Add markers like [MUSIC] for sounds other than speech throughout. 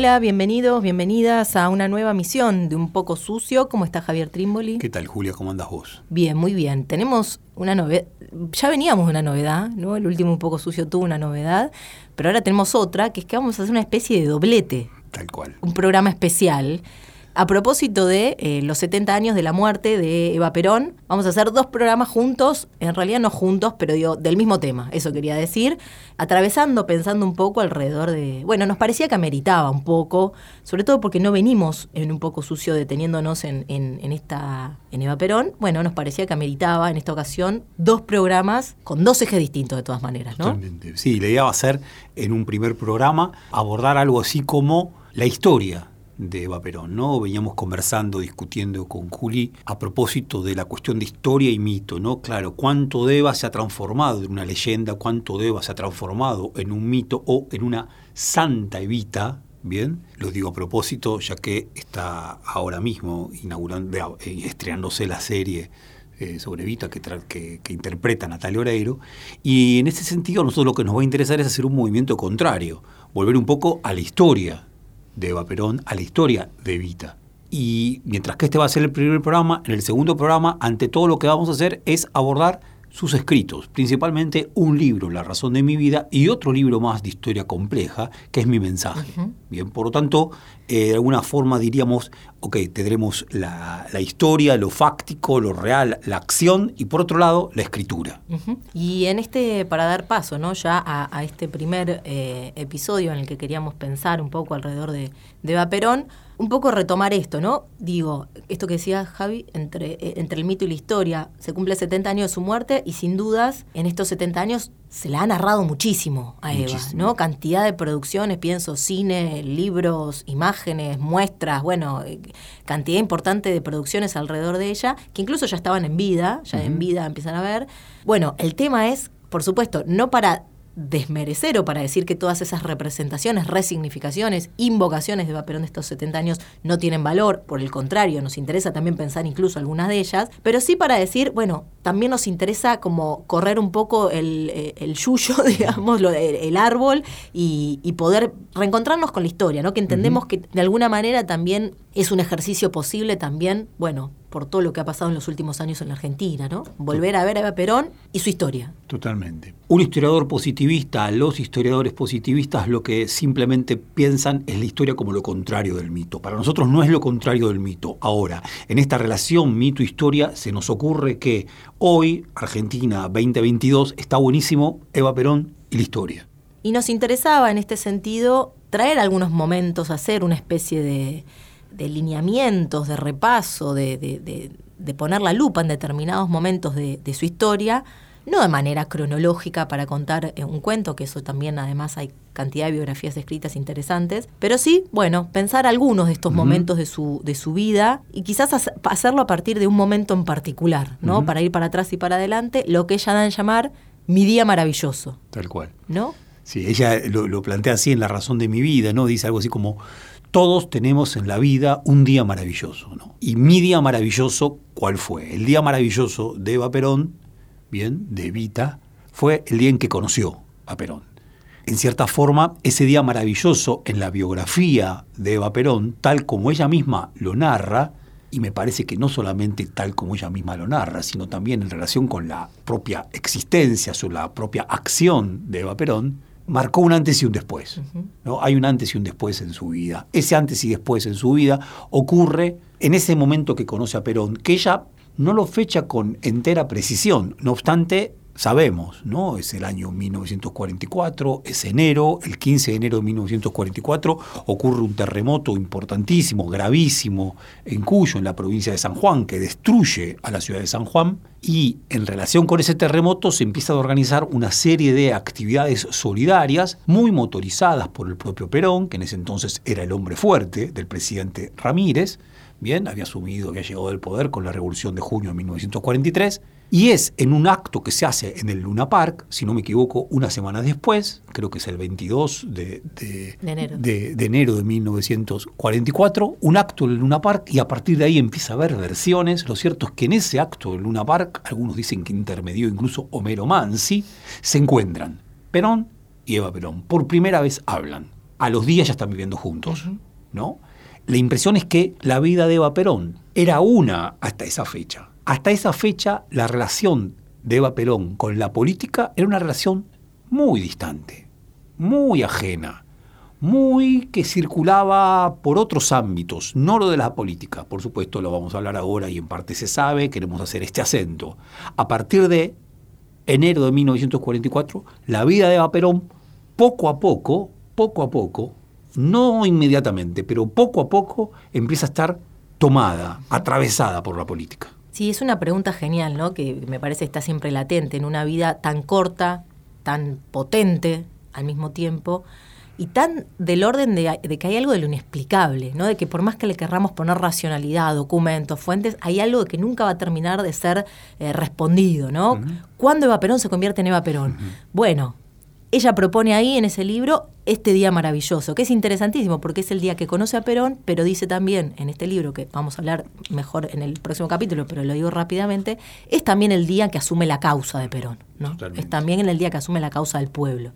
Hola, bienvenidos, bienvenidas a una nueva misión de Un poco sucio. ¿Cómo está Javier Trimboli? ¿Qué tal, Julia? ¿Cómo andas vos? Bien, muy bien. Tenemos una novedad. Ya veníamos de una novedad, ¿no? El último Un poco sucio tuvo una novedad, pero ahora tenemos otra, que es que vamos a hacer una especie de doblete. Tal cual. Un programa especial a propósito de eh, los 70 años de la muerte de Eva Perón, vamos a hacer dos programas juntos, en realidad no juntos, pero digo, del mismo tema, eso quería decir, atravesando, pensando un poco alrededor de... Bueno, nos parecía que ameritaba un poco, sobre todo porque no venimos en un poco sucio deteniéndonos en, en, esta... en Eva Perón, bueno, nos parecía que ameritaba en esta ocasión dos programas con dos ejes distintos de todas maneras, ¿no? Sí, la idea va a ser en un primer programa abordar algo así como la historia de Eva Perón, ¿no? Veníamos conversando, discutiendo con Juli a propósito de la cuestión de historia y mito, ¿no? Claro, cuánto de Eva se ha transformado en una leyenda, cuánto de Eva se ha transformado en un mito o en una santa Evita, ¿bien? Lo digo a propósito, ya que está ahora mismo inaugurando, eh, estrenándose la serie eh, sobre Evita que, que, que, interpreta Natalia Oreiro. Y en ese sentido, nosotros lo que nos va a interesar es hacer un movimiento contrario, volver un poco a la historia de Eva Perón a la historia de Evita. Y mientras que este va a ser el primer programa, en el segundo programa, ante todo lo que vamos a hacer es abordar sus escritos, principalmente un libro, La razón de mi vida, y otro libro más de historia compleja, que es mi mensaje. Bien, por lo tanto, eh, de alguna forma diríamos, ok, tendremos la, historia, lo fáctico, lo real, la acción, y por otro lado, la escritura. Y en este, para dar paso, ¿no? Ya a, este primer eh, episodio en el que queríamos pensar un poco alrededor de, de Eva Perón, un poco retomar esto, ¿no? Digo, esto que decía Javi, entre, eh, entre el mito y la historia, se cumple 70 años de su muerte y sin dudas en estos 70 años se la ha narrado muchísimo a Eva, ¿no? Cantidad de producciones, pienso, cine, libros, imágenes, muestras, bueno, eh, cantidad importante de producciones alrededor de ella, que incluso ya estaban en vida, ya en vida empiezan a ver. Bueno, el tema es, por supuesto, no para desmerecer o para decir que todas esas representaciones, resignificaciones, invocaciones de Vaperón de estos 70 años no tienen valor, por el contrario, nos interesa también pensar incluso algunas de ellas, pero sí para decir, bueno, también nos interesa como correr un poco el, eh, el yuyo, [LAUGHS] digamos, lo, el, árbol y, poder reencontrarnos con la historia, ¿no? Que entendemos que de alguna manera también es un ejercicio posible también, bueno, por todo lo que ha pasado en los últimos años en la Argentina, ¿no? Volver a ver a Eva Perón y su historia. Totalmente. Un historiador positivista, los historiadores positivistas lo que simplemente piensan es la historia como lo contrario del mito. Para nosotros no es lo contrario del mito. Ahora, en esta relación mito-historia se nos ocurre que hoy, Argentina 2022, está buenísimo Eva Perón y la historia. Y nos interesaba en este sentido traer algunos momentos, hacer una especie de de lineamientos, de repaso, de, poner la lupa en determinados momentos de, su historia, no de manera cronológica para contar eh, un cuento, que eso también además hay cantidad de biografías escritas interesantes, pero sí, bueno, pensar algunos de estos momentos de su, de su vida y quizás hacerlo a partir de un momento en particular, ¿no? Para ir para atrás y para adelante, lo que ella da en llamar mi día maravilloso. Tal cual. ¿No? Sí, ella lo, lo plantea así en La razón de mi vida, ¿no? Dice algo así como todos tenemos en la vida un día maravilloso, ¿no? Y mi día maravilloso, ¿cuál fue? El día maravilloso de Eva Perón, bien, de Evita, fue el día en que conoció a Perón. En cierta forma, ese día maravilloso en la biografía de Eva Perón, tal como ella misma lo narra, y me parece que no solamente tal como ella misma lo narra, sino también en relación con la propia existencia, o la propia acción de Eva Perón, marcó un antes y un después. ¿no? Hay un antes y un después en su vida. Ese antes y después en su vida ocurre en ese momento que conoce a Perón, que ella no lo fecha con entera precisión. No obstante, sabemos, ¿no? Es el año 1944, es enero, el 15 de enero de 1944 ocurre un terremoto importantísimo, gravísimo, en Cuyo, en la provincia de San Juan, que destruye a la ciudad de San Juan, y en relación con ese terremoto se empieza a organizar una serie de actividades solidarias muy motorizadas por el propio Perón, que en ese entonces era el hombre fuerte del presidente Ramírez, bien, había asumido, había llegado del poder con la revolución de junio de 1943, y es en un acto que se hace en el Luna Park, si no me equivoco, una semana después, creo que es el 22 de, enero. de, enero de 1944, un acto en el Luna Park y a partir de ahí empieza a haber versiones. Lo cierto es que en ese acto del Luna Park, algunos dicen que intermedió incluso Homero Mansi, se encuentran Perón y Eva Perón. Por primera vez hablan. A los días ya están viviendo juntos, ¿no? La impresión es que la vida de Eva Perón era una hasta esa fecha hasta esa fecha la relación de Eva Perón con la política era una relación muy distante, muy ajena, muy que circulaba por otros ámbitos, no lo de la política. Por supuesto, lo vamos a hablar ahora y en parte se sabe, queremos hacer este acento. A partir de enero de 1944, la vida de Eva Perón, poco a poco, poco a poco, no inmediatamente, pero poco a poco empieza a estar tomada, atravesada por la política. Sí, es una pregunta genial, ¿no? Que me parece está siempre latente en una vida tan corta, tan potente al mismo tiempo y tan del orden de, que hay algo de lo inexplicable, ¿no? De que por más que le querramos poner racionalidad, documentos, fuentes, hay algo que nunca va a terminar de ser eh, respondido, ¿no? ¿Cuándo Eva Perón se convierte en Eva Perón? Bueno, ella propone ahí en ese libro este día maravilloso, que es interesantísimo porque es el día que conoce a Perón, pero dice también en este libro, que vamos a hablar mejor en el próximo capítulo, pero lo digo rápidamente, es también el día que asume la causa de Perón, ¿no? Es también el día que asume la causa del pueblo.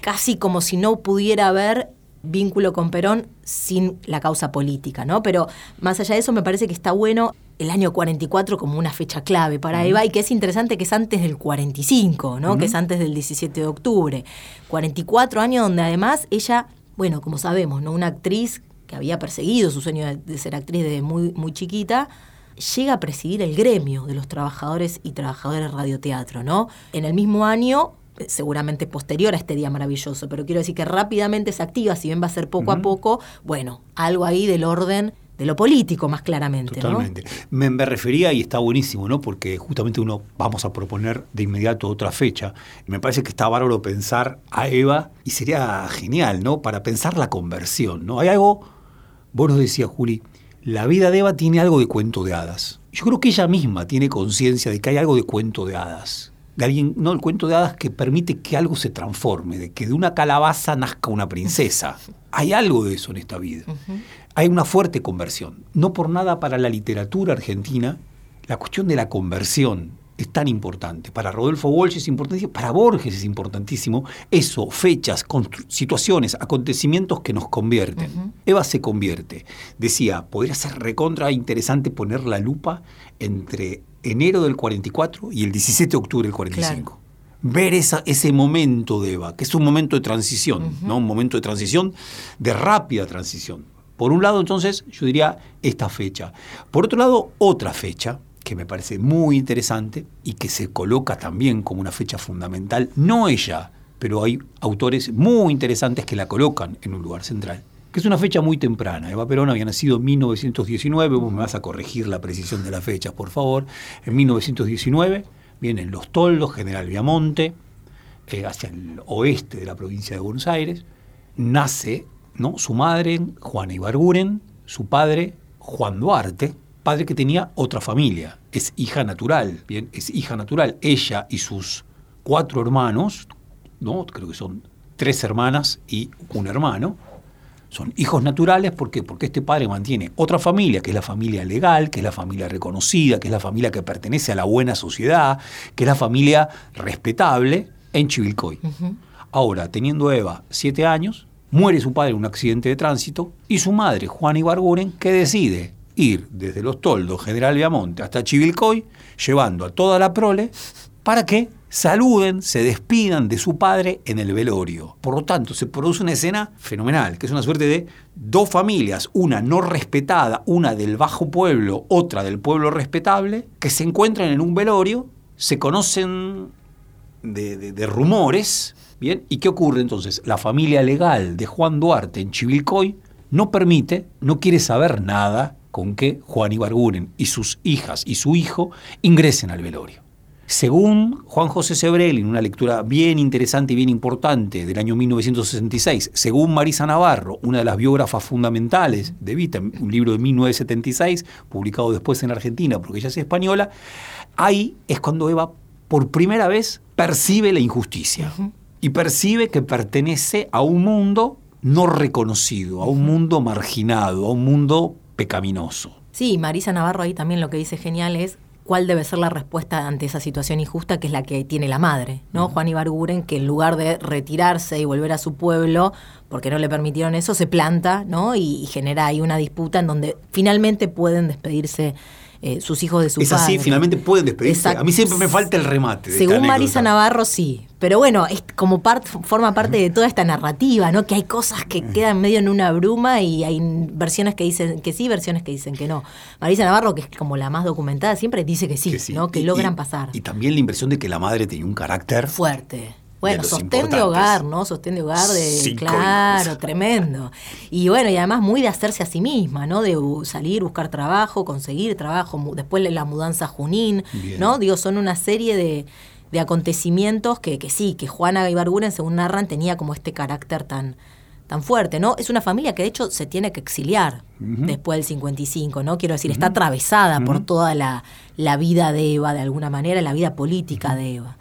Casi como si no pudiera haber vínculo con Perón sin la causa política, ¿no? Pero más allá de eso me parece que está bueno el año 44 como una fecha clave para Eva y que es interesante que es antes del 45, ¿no? Que es antes del 17 de octubre. 44 años donde además ella, bueno, como sabemos, ¿no? Una actriz que había perseguido su sueño de, ser actriz desde muy, muy chiquita, llega a presidir el gremio de los trabajadores y trabajadoras de radioteatro, ¿no? En el mismo año seguramente posterior a este día maravilloso, pero quiero decir que rápidamente se activa, si bien va a ser poco a poco, bueno, algo ahí del orden de lo político más claramente. Totalmente. Me, me, refería, y está buenísimo, ¿no? Porque justamente uno vamos a proponer de inmediato otra fecha. Me parece que está bárbaro pensar a Eva, y sería genial, ¿no? Para pensar la conversión, ¿no? Hay algo, vos nos decías, Juli, la vida de Eva tiene algo de cuento de hadas. Yo creo que ella misma tiene conciencia de que hay algo de cuento de hadas de alguien, no el cuento de hadas que permite que algo se transforme, de que de una calabaza nazca una princesa. [LAUGHS] Hay algo de eso en esta vida. Hay una fuerte conversión. No por nada para la literatura argentina, la cuestión de la conversión es tan importante. Para Rodolfo Walsh es importantísimo, para Borges es importantísimo. Eso, fechas, situaciones, acontecimientos que nos convierten. Eva se convierte. Decía, podría ser recontra interesante poner la lupa entre enero del 44 y el 17 de octubre del 45. Ver esa, ese momento de Eva, que es un momento de transición, ¿no? Un momento de transición, de rápida transición. Por un lado, entonces, yo diría esta fecha. Por otro lado, otra fecha, que me parece muy interesante y que se coloca también como una fecha fundamental, no ella, pero hay autores muy interesantes que la colocan en un lugar central, que es una fecha muy temprana. Eva Perón había nacido en 1919, vos me vas a corregir la precisión de las fechas, por favor. En 1919 vienen los toldos, General Viamonte, eh, hacia el oeste de la provincia de Buenos Aires. Nace ¿no? su madre, Juana Ibarguren, su padre, Juan Duarte, padre que tenía otra familia, es hija natural, bien, es hija natural. Ella y sus cuatro hermanos, ¿no? creo que son tres hermanas y un hermano, son hijos naturales ¿por porque este padre mantiene otra familia, que es la familia legal, que es la familia reconocida, que es la familia que pertenece a la buena sociedad, que es la familia respetable en Chivilcoy. Ahora, teniendo Eva siete años, muere su padre en un accidente de tránsito y su madre, Juana Ibarguren, que decide ir desde Los Toldos, General Viamonte, hasta Chivilcoy, llevando a toda la prole, ¿para qué? saluden, se despidan de su padre en el velorio. Por lo tanto, se produce una escena fenomenal, que es una suerte de dos familias, una no respetada, una del bajo pueblo, otra del pueblo respetable, que se encuentran en un velorio, se conocen de rumores. Bien, ¿y qué ocurre entonces? La familia legal de Juan Duarte en Chivilcoy no permite, no quiere saber nada con que Juan Ibarguren y sus hijas y su hijo ingresen al velorio. Según Juan José Sebrel, en una lectura bien interesante y bien importante del año 1966, según Marisa Navarro, una de las biógrafas fundamentales de Vita, un libro de 1976, publicado después en Argentina porque ella es española, ahí es cuando Eva por primera vez percibe la injusticia. Y percibe que pertenece a un mundo no reconocido, a un mundo marginado, a un mundo pecaminoso. Sí, Marisa Navarro ahí también lo que dice genial es cuál debe ser la respuesta ante esa situación injusta que es la que tiene la madre, ¿no? Juan Ibarguren, que en lugar de retirarse y volver a su pueblo, porque no le permitieron eso, se planta, ¿no? Y, y genera ahí una disputa en donde finalmente pueden despedirse eh, sus hijos de su Es así, padre. finalmente pueden despedirse. Exacto. A mí siempre me falta el remate. de Según. Marisa Navarro, sí. Pero bueno, es como part- forma parte de toda esta narrativa, ¿no? Que hay cosas que quedan medio en una bruma y hay versiones que dicen que sí, versiones que dicen que no. Marisa Navarro, que es como la más documentada, siempre dice que sí, Que sí. ¿no? Que Y- logran y- pasar. Y también la impresión de que la madre tenía un carácter Fuerte. Bueno, sostén de hogar, ¿no? Sostén de hogar de. Cinco claro, tremendo. Y bueno, y además muy de hacerse a sí misma, ¿no? De salir, buscar trabajo, conseguir trabajo, después la mudanza a Junín, Bien. ¿no? Digo, son una serie de, de acontecimientos que, que sí, que Juana Ibarguren, según narran, tenía como este carácter tan tan fuerte, ¿no? Es una familia que de hecho se tiene que exiliar después del 55, ¿no? Quiero decir, está atravesada por toda la, la vida de Eva, de alguna manera, la vida política de Eva.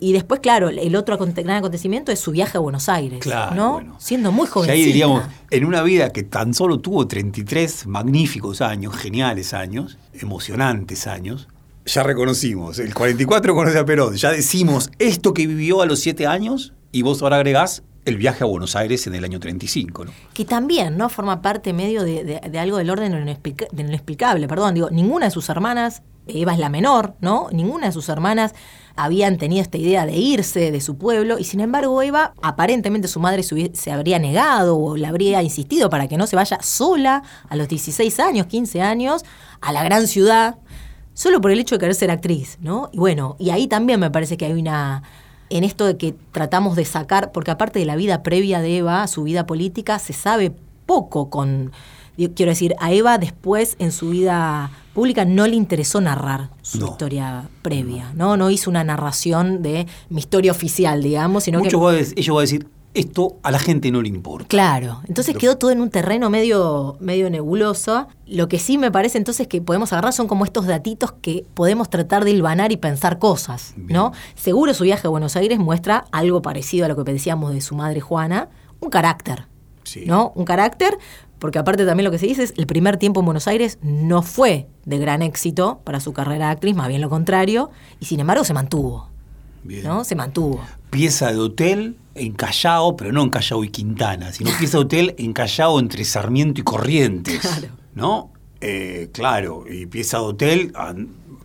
Y después, claro, el otro gran acontecimiento es su viaje a Buenos Aires, Claro, ¿no? bueno. Siendo muy Y jovencita. ahí diríamos, en una vida que tan solo tuvo 33 magníficos años, geniales años, emocionantes años, ya reconocimos, el 44 conoce a Perón, ya decimos esto que vivió a los 7 años y vos ahora agregás el viaje a Buenos Aires en el año 35, ¿no? que también no forma parte medio de, de- de algo del orden de lo inexplicable. Perdón, digo, ninguna de sus hermanas, Eva es la menor, ¿no? Ninguna de sus hermanas habían tenido esta idea de irse de su pueblo y sin embargo Eva, aparentemente su madre se, habría negado o le habría insistido para que no se vaya sola a los 16 años, 15 años, a la gran ciudad, solo por el hecho de querer ser actriz, ¿no? Y bueno, y ahí también me parece que hay una en esto de que tratamos de sacar, porque aparte de la vida previa de Eva, su vida política, se sabe poco con, quiero decir, a Eva después en su vida pública no le interesó narrar su No. historia previa, ¿no? No hizo una narración de mi historia oficial, digamos, sino Mucho que... va a ella va a decir, esto a la gente no le importa. Claro, entonces quedó todo en un terreno medio, medio nebuloso. Lo que sí me parece entonces que podemos agarrar son como estos datitos que podemos tratar de hilvanar y pensar cosas, ¿no? Seguro su viaje a Buenos Aires muestra algo parecido a lo que decíamos de su madre Juana, un carácter, Sí. ¿no? Un carácter, porque aparte también lo que se dice es el primer tiempo en Buenos Aires no fue de gran éxito para su carrera de actriz, más bien lo contrario, y sin embargo se mantuvo, Bien. ¿no? Se mantuvo. Pieza de hotel en Callao, pero no en Callao y Quintana, sino [LAUGHS] pieza de hotel en Callao entre Sarmiento y Corrientes. Claro. ¿No? Eh, claro, y pieza de hotel,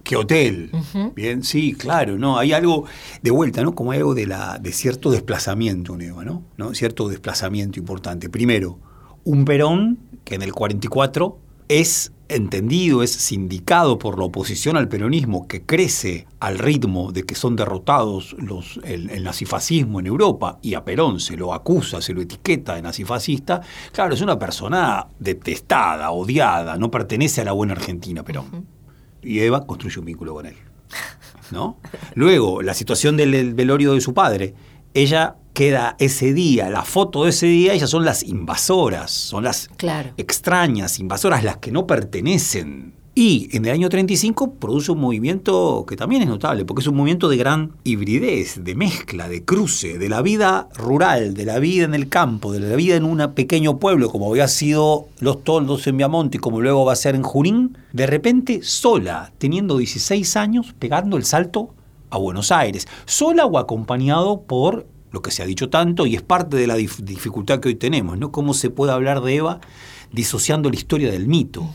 ¿qué hotel? Bien, sí, claro, ¿no? Hay algo, de vuelta, ¿no? Como algo de, la, de cierto desplazamiento, Neva, ¿no? ¿no? Cierto desplazamiento importante. Primero, un Perón que en el 44 es entendido, es sindicado por la oposición al peronismo que crece al ritmo de que son derrotados los, el, el nazifascismo en Europa y a Perón se lo acusa, se lo etiqueta de nazifascista, claro, es una persona detestada, odiada, no pertenece a la buena Argentina, Perón. Y Eva construye un vínculo con él. ¿no? Luego, la situación del, del velorio de su padre. Ella queda ese día, la foto de ese día, ellas son las invasoras, son las Claro. extrañas, invasoras, las que no pertenecen. Y en el año 35 produce un movimiento que también es notable, porque es un movimiento de gran hibridez, de mezcla, de cruce, de la vida rural, de la vida en el campo, de la vida en un pequeño pueblo, como había sido Los Toldos en Viamonte y como luego va a ser en Junín, de repente sola, teniendo 16 años, pegando el salto a Buenos Aires, sola o acompañado por lo que se ha dicho tanto y es parte de la dif- dificultad que hoy tenemos, ¿no? Cómo se puede hablar de Eva disociando la historia del mito,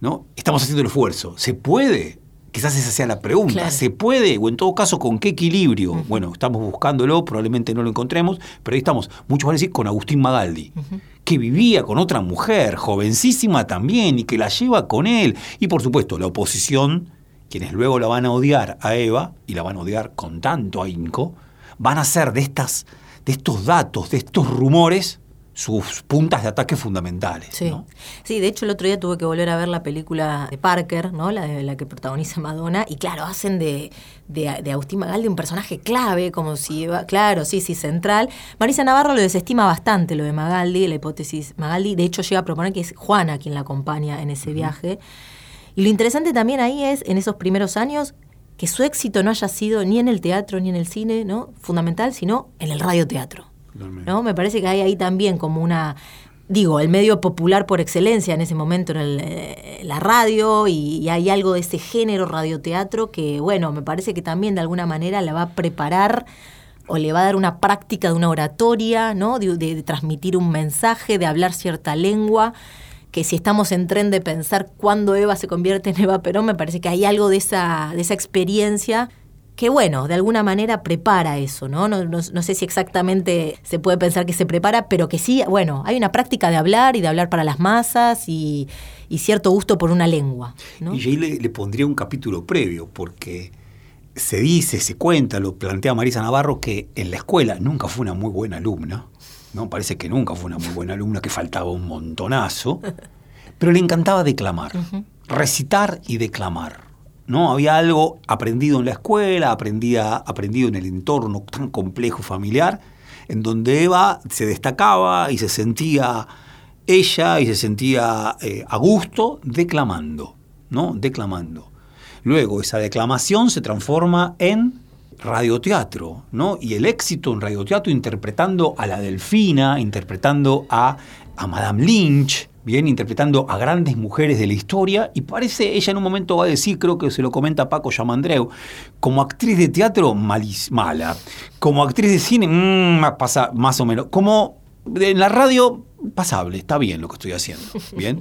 ¿no? Estamos haciendo el esfuerzo. ¿Se puede? Quizás esa sea la pregunta. Claro. ¿Se puede? O en todo caso, ¿con qué equilibrio? Bueno, estamos buscándolo, probablemente no lo encontremos, pero ahí estamos. Muchos van a decir con Agustín Magaldi, que vivía con otra mujer, jovencísima también, y que la lleva con él. Y por supuesto, la oposición quienes luego la van a odiar a Eva, y la van a odiar con tanto ahínco, van a ser de, estas, de estos datos, de estos rumores, sus puntas de ataque fundamentales. Sí. ¿no? sí, de hecho el otro día tuve que volver a ver la película de Parker, ¿no? La, de, la que protagoniza Madonna, y claro, hacen de, de, de Agustín Magaldi un personaje clave, como si, Eva- claro, sí, sí, central. Marisa Navarro lo desestima bastante, lo de Magaldi, la hipótesis Magaldi, de hecho llega a proponer que es Juana quien la acompaña en ese viaje. Y lo interesante también ahí es, en esos primeros años, que su éxito no haya sido ni en el teatro ni en el cine, ¿no? Fundamental, sino en el radioteatro. ¿no? Me parece que hay ahí también como una, digo, el medio popular por excelencia en ese momento en el, eh, la radio y, y hay algo de ese género radioteatro que, bueno, me parece que también de alguna manera la va a preparar o le va a dar una práctica de una oratoria, ¿no? De, de- de transmitir un mensaje, de hablar cierta lengua que si estamos en tren de pensar cuándo Eva se convierte en Eva Perón, me parece que hay algo de esa, de esa experiencia que, bueno, de alguna manera prepara eso, ¿no? No, no- no sé si exactamente se puede pensar que se prepara, pero que sí, bueno, hay una práctica de hablar y de hablar para las masas y, y cierto gusto por una lengua, ¿no? Y ahí le pondría un capítulo previo, porque se dice, se cuenta, lo plantea Marisa Navarro, que en la escuela nunca fue una muy buena alumna. ¿No? Parece que nunca fue una muy buena alumna, que faltaba un montonazo. Pero le encantaba declamar, recitar y declamar. ¿no? Había algo aprendido en la escuela, aprendía, aprendido en el entorno tan complejo familiar, en donde Eva se destacaba y se sentía ella y se sentía eh, a gusto declamando, ¿no? Declamando. Luego esa declamación se transforma en radioteatro, ¿no? Y el éxito en radioteatro interpretando a la Delfina, interpretando a, a Madame Lynch, bien, interpretando a grandes mujeres de la historia, y parece, ella en un momento va a decir, creo que se lo comenta Paco Yamandreu, como actriz de teatro, malis, mala, como actriz de cine, mm, pasa más o menos, como en la radio, pasable, está bien lo que estoy haciendo, [LAUGHS] bien.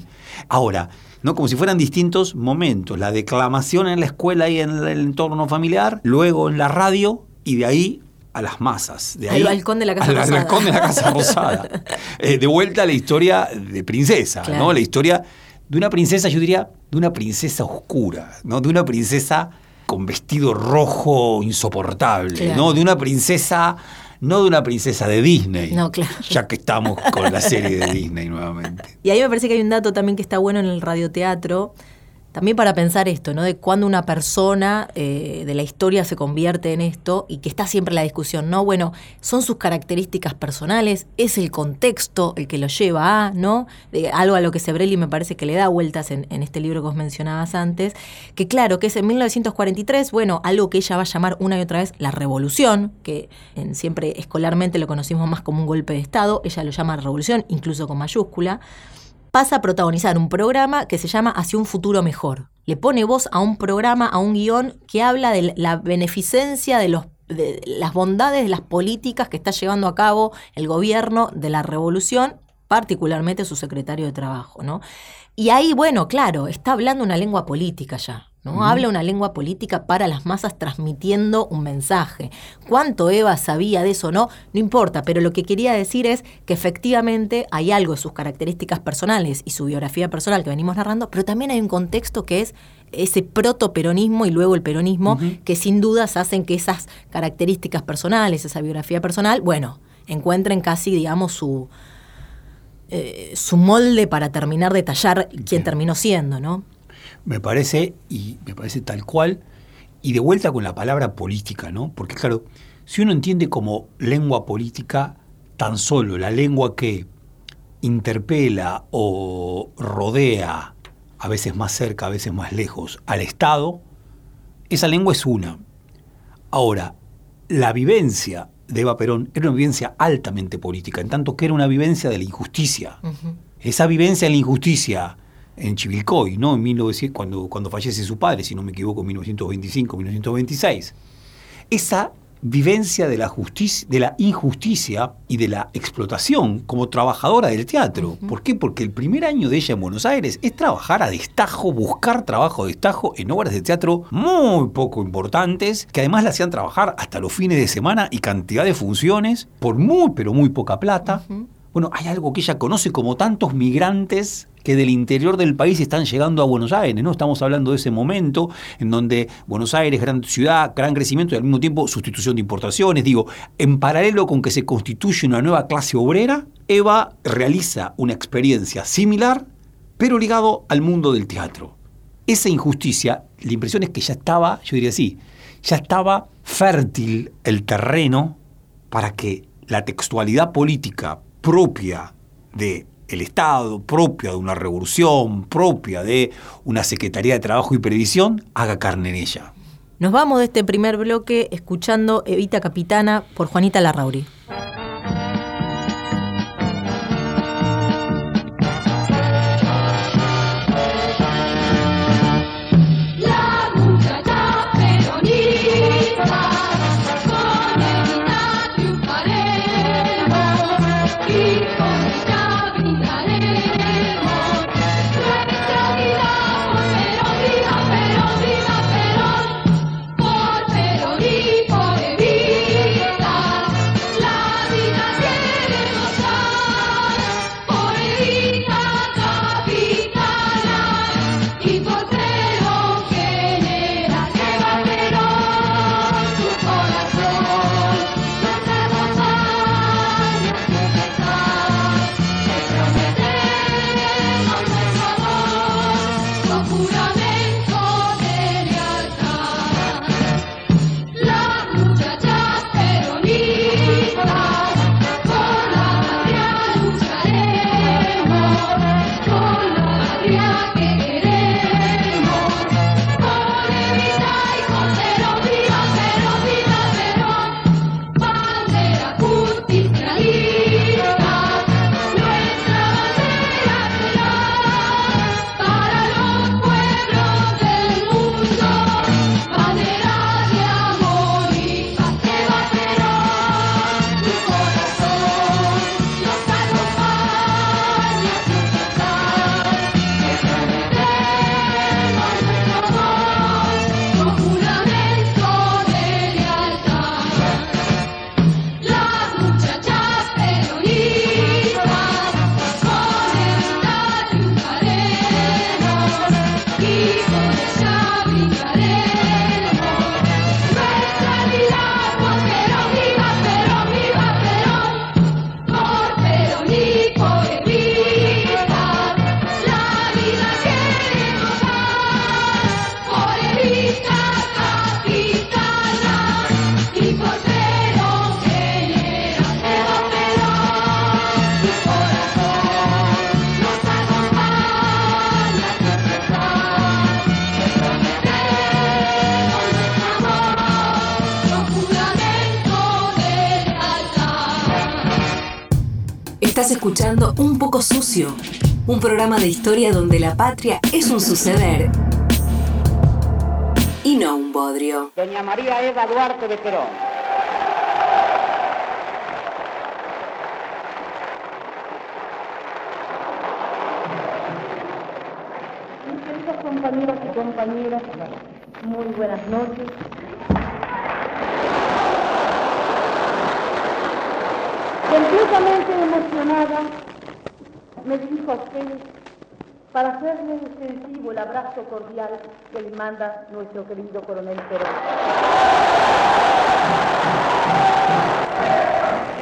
Ahora, ¿no? Como si fueran distintos momentos. La declamación en la escuela y en el entorno familiar, luego en la radio y de ahí a las masas. De Al ahí balcón de la Casa al Rosada. balcón de la Casa Rosada. [LAUGHS] Eh, de vuelta a la historia de princesa, Claro. ¿no? La historia de una princesa, yo diría, de una princesa oscura, ¿no? De una princesa con vestido rojo insoportable, Claro. ¿no? De una princesa, no de una princesa de Disney. No, claro. Ya que estamos con la serie de Disney nuevamente. Y ahí me parece que hay un dato también que está bueno en el radioteatro, también para pensar esto, ¿no? De cuando una persona eh, de la historia se convierte en esto y que está siempre la discusión, ¿no? Bueno, son sus características personales, es el contexto el que lo lleva a, ¿no? Algo a lo que Sebrelli me parece que le da vueltas en, este libro que vos mencionabas antes, que claro, que es en 1943, bueno, algo que ella va a llamar una y otra vez la revolución, que siempre escolarmente lo conocimos más como un golpe de Estado, ella lo llama revolución, incluso con mayúscula pasa a protagonizar un programa que se llama Hacia un futuro mejor. Le pone voz a un programa, a un guion que habla de la beneficencia de los de las bondades de las políticas que está llevando a cabo el gobierno de la revolución, particularmente su secretario de trabajo, ¿no? Y ahí, bueno, claro, está hablando una lengua política ya, ¿no? Habla una lengua política para las masas transmitiendo un mensaje. ¿Cuánto Eva sabía de eso no? No importa, pero lo que quería decir es que efectivamente hay algo de sus características personales y su biografía personal que venimos narrando, pero también hay un contexto que es ese protoperonismo y luego el peronismo, que sin dudas hacen que esas características personales, esa biografía personal, bueno, encuentren casi, digamos, su, eh, su molde para terminar de tallar quién terminó siendo, ¿no? Me parece, y me parece tal cual, y de vuelta con la palabra política, ¿no? Porque claro, si uno entiende como lengua política tan solo la lengua que interpela o rodea, a veces más cerca, a veces más lejos, al Estado, esa lengua es una. Ahora, la vivencia de Eva Perón era una vivencia altamente política, en tanto que era una vivencia de la injusticia. Esa vivencia de la injusticia en Chivilcoy, ¿no? En 1900, cuando, cuando fallece su padre, si no me equivoco, en 1925, 1926. Esa vivencia de la, justicia, de la injusticia y de la explotación como trabajadora del teatro. ¿Por qué? Porque el primer año de ella en Buenos Aires es trabajar a destajo, buscar trabajo a destajo en obras de teatro muy poco importantes, que además la hacían trabajar hasta los fines de semana y cantidad de funciones por muy, pero muy poca plata. Bueno, hay algo que ella conoce como tantos migrantes que del interior del país están llegando a Buenos Aires, ¿no? Estamos hablando de ese momento en donde Buenos Aires, gran ciudad, gran crecimiento y al mismo tiempo sustitución de importaciones. Digo, en paralelo con que se constituye una nueva clase obrera, Eva realiza una experiencia similar, pero ligado al mundo del teatro. Esa injusticia, la impresión es que ya estaba, yo diría así, ya estaba fértil el terreno para que la textualidad política propia de el Estado, propia de una revolución, propia de una Secretaría de Trabajo y Previsión, haga carne en ella. Nos vamos de este primer bloque escuchando Evita Capitana por Juanita Larrauri. Escuchando Un poco sucio, un programa de historia donde la patria es un suceder y no un bodrio. Doña María Eva Duarte de Perón. Me dirijo a ustedes para hacerle extensivo el abrazo cordial que le manda nuestro querido coronel Perón.